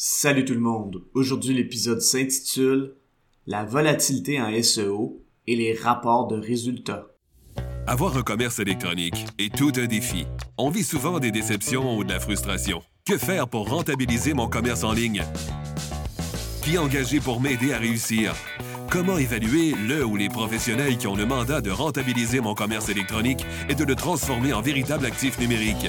Salut tout le monde. Aujourd'hui, l'épisode s'intitule La volatilité en SEO et les rapports de résultats. Avoir un commerce électronique est tout un défi. On vit souvent des déceptions ou de la frustration. Que faire pour rentabiliser mon commerce en ligne? Qui engager pour m'aider à réussir? Comment évaluer le ou les professionnels qui ont le mandat de rentabiliser mon commerce électronique et de le transformer en véritable actif numérique?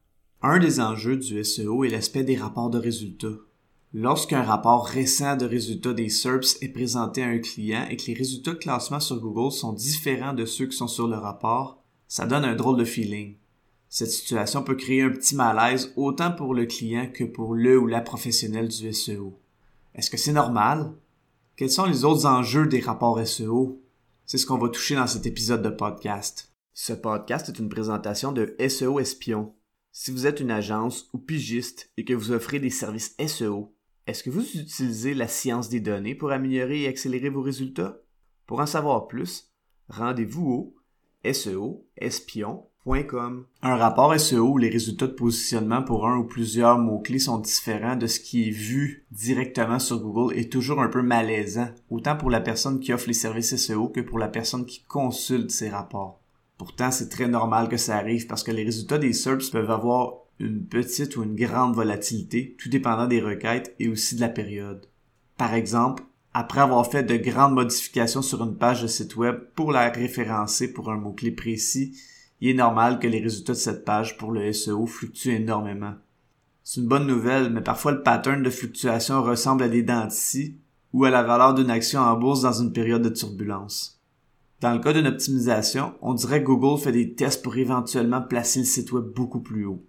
Un des enjeux du SEO est l'aspect des rapports de résultats. Lorsqu'un rapport récent de résultats des SERPs est présenté à un client et que les résultats de classement sur Google sont différents de ceux qui sont sur le rapport, ça donne un drôle de feeling. Cette situation peut créer un petit malaise autant pour le client que pour le ou la professionnelle du SEO. Est-ce que c'est normal? Quels sont les autres enjeux des rapports SEO? C'est ce qu'on va toucher dans cet épisode de podcast. Ce podcast est une présentation de SEO Espion, si vous êtes une agence ou pigiste et que vous offrez des services SEO, est-ce que vous utilisez la science des données pour améliorer et accélérer vos résultats? Pour en savoir plus, rendez-vous au SEOespion.com. Un rapport SEO où les résultats de positionnement pour un ou plusieurs mots-clés sont différents de ce qui est vu directement sur Google est toujours un peu malaisant, autant pour la personne qui offre les services SEO que pour la personne qui consulte ces rapports. Pourtant, c'est très normal que ça arrive parce que les résultats des SERPs peuvent avoir une petite ou une grande volatilité, tout dépendant des requêtes et aussi de la période. Par exemple, après avoir fait de grandes modifications sur une page de site web pour la référencer pour un mot-clé précis, il est normal que les résultats de cette page pour le SEO fluctuent énormément. C'est une bonne nouvelle, mais parfois le pattern de fluctuation ressemble à des dents ou à la valeur d'une action en bourse dans une période de turbulence. Dans le cas d'une optimisation, on dirait que Google fait des tests pour éventuellement placer le site web beaucoup plus haut.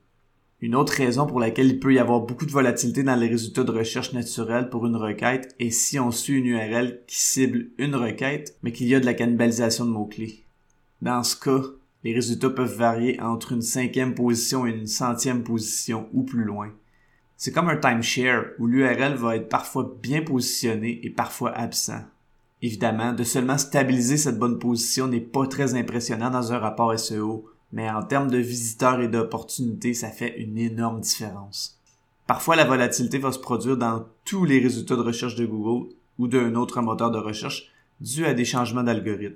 Une autre raison pour laquelle il peut y avoir beaucoup de volatilité dans les résultats de recherche naturelle pour une requête est si on suit une URL qui cible une requête, mais qu'il y a de la cannibalisation de mots-clés. Dans ce cas, les résultats peuvent varier entre une cinquième position et une centième position ou plus loin. C'est comme un timeshare où l'URL va être parfois bien positionné et parfois absent. Évidemment, de seulement stabiliser cette bonne position n'est pas très impressionnant dans un rapport SEO, mais en termes de visiteurs et d'opportunités, ça fait une énorme différence. Parfois, la volatilité va se produire dans tous les résultats de recherche de Google ou d'un autre moteur de recherche dû à des changements d'algorithme.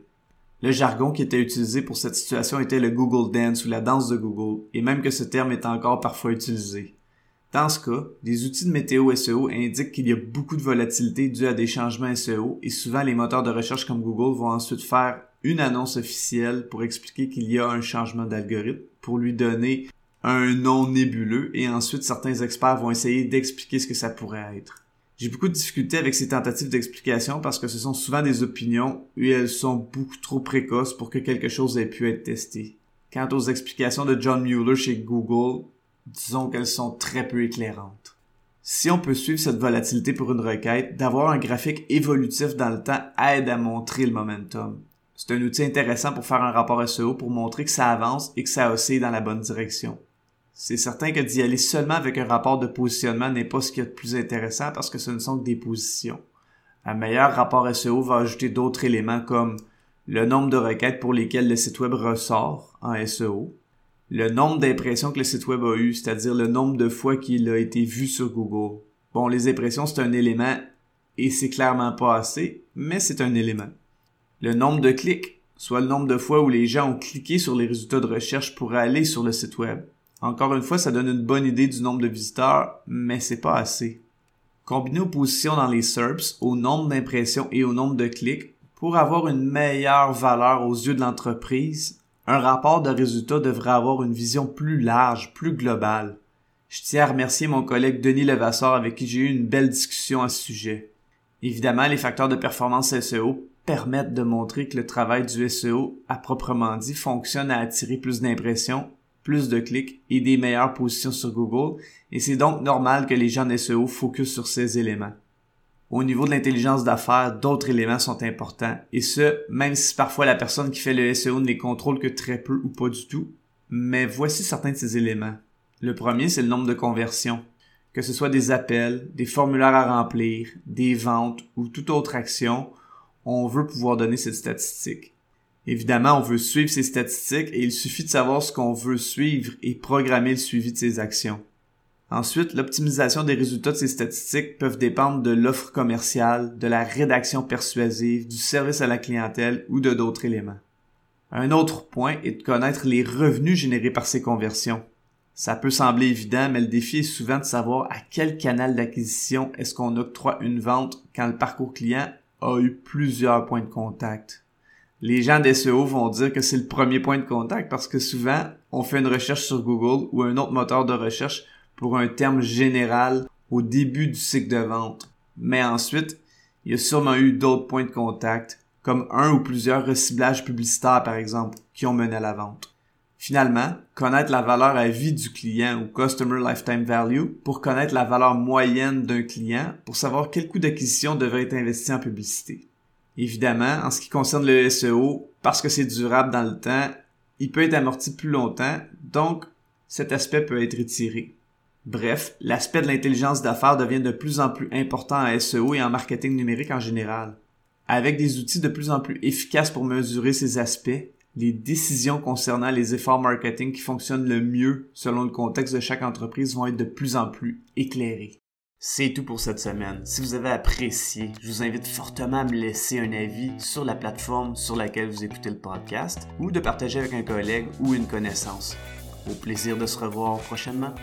Le jargon qui était utilisé pour cette situation était le Google Dance ou la danse de Google, et même que ce terme est encore parfois utilisé. Dans ce cas, des outils de météo SEO indiquent qu'il y a beaucoup de volatilité due à des changements SEO et souvent les moteurs de recherche comme Google vont ensuite faire une annonce officielle pour expliquer qu'il y a un changement d'algorithme, pour lui donner un nom nébuleux et ensuite certains experts vont essayer d'expliquer ce que ça pourrait être. J'ai beaucoup de difficultés avec ces tentatives d'explication parce que ce sont souvent des opinions et elles sont beaucoup trop précoces pour que quelque chose ait pu être testé. Quant aux explications de John Mueller chez Google, disons qu'elles sont très peu éclairantes. Si on peut suivre cette volatilité pour une requête, d'avoir un graphique évolutif dans le temps aide à montrer le momentum. C'est un outil intéressant pour faire un rapport SEO pour montrer que ça avance et que ça oscille dans la bonne direction. C'est certain que d'y aller seulement avec un rapport de positionnement n'est pas ce qui est le plus intéressant parce que ce ne sont que des positions. Un meilleur rapport SEO va ajouter d'autres éléments comme le nombre de requêtes pour lesquelles le site web ressort en SEO, le nombre d'impressions que le site web a eu, c'est-à-dire le nombre de fois qu'il a été vu sur Google. Bon, les impressions, c'est un élément et c'est clairement pas assez, mais c'est un élément. Le nombre de clics, soit le nombre de fois où les gens ont cliqué sur les résultats de recherche pour aller sur le site web. Encore une fois, ça donne une bonne idée du nombre de visiteurs, mais c'est pas assez. Combiner aux positions dans les SERPs, au nombre d'impressions et au nombre de clics, pour avoir une meilleure valeur aux yeux de l'entreprise, un rapport de résultats devrait avoir une vision plus large, plus globale. Je tiens à remercier mon collègue Denis Levasseur avec qui j'ai eu une belle discussion à ce sujet. Évidemment, les facteurs de performance SEO permettent de montrer que le travail du SEO à proprement dit fonctionne à attirer plus d'impressions, plus de clics et des meilleures positions sur Google, et c'est donc normal que les gens de SEO focusent sur ces éléments. Au niveau de l'intelligence d'affaires, d'autres éléments sont importants, et ce, même si parfois la personne qui fait le SEO ne les contrôle que très peu ou pas du tout. Mais voici certains de ces éléments. Le premier, c'est le nombre de conversions. Que ce soit des appels, des formulaires à remplir, des ventes ou toute autre action, on veut pouvoir donner cette statistique. Évidemment, on veut suivre ces statistiques et il suffit de savoir ce qu'on veut suivre et programmer le suivi de ces actions. Ensuite, l'optimisation des résultats de ces statistiques peuvent dépendre de l'offre commerciale, de la rédaction persuasive, du service à la clientèle ou de d'autres éléments. Un autre point est de connaître les revenus générés par ces conversions. Ça peut sembler évident, mais le défi est souvent de savoir à quel canal d'acquisition est-ce qu'on octroie une vente quand le parcours client a eu plusieurs points de contact. Les gens d'SEO vont dire que c'est le premier point de contact parce que souvent, on fait une recherche sur Google ou un autre moteur de recherche pour un terme général au début du cycle de vente. Mais ensuite, il y a sûrement eu d'autres points de contact, comme un ou plusieurs reciblages publicitaires par exemple, qui ont mené à la vente. Finalement, connaître la valeur à vie du client ou Customer Lifetime Value pour connaître la valeur moyenne d'un client pour savoir quel coût d'acquisition devrait être investi en publicité. Évidemment, en ce qui concerne le SEO, parce que c'est durable dans le temps, il peut être amorti plus longtemps, donc cet aspect peut être étiré. Bref, l'aspect de l'intelligence d'affaires devient de plus en plus important en SEO et en marketing numérique en général. Avec des outils de plus en plus efficaces pour mesurer ces aspects, les décisions concernant les efforts marketing qui fonctionnent le mieux selon le contexte de chaque entreprise vont être de plus en plus éclairées. C'est tout pour cette semaine. Si vous avez apprécié, je vous invite fortement à me laisser un avis sur la plateforme sur laquelle vous écoutez le podcast ou de partager avec un collègue ou une connaissance. Au plaisir de se revoir prochainement.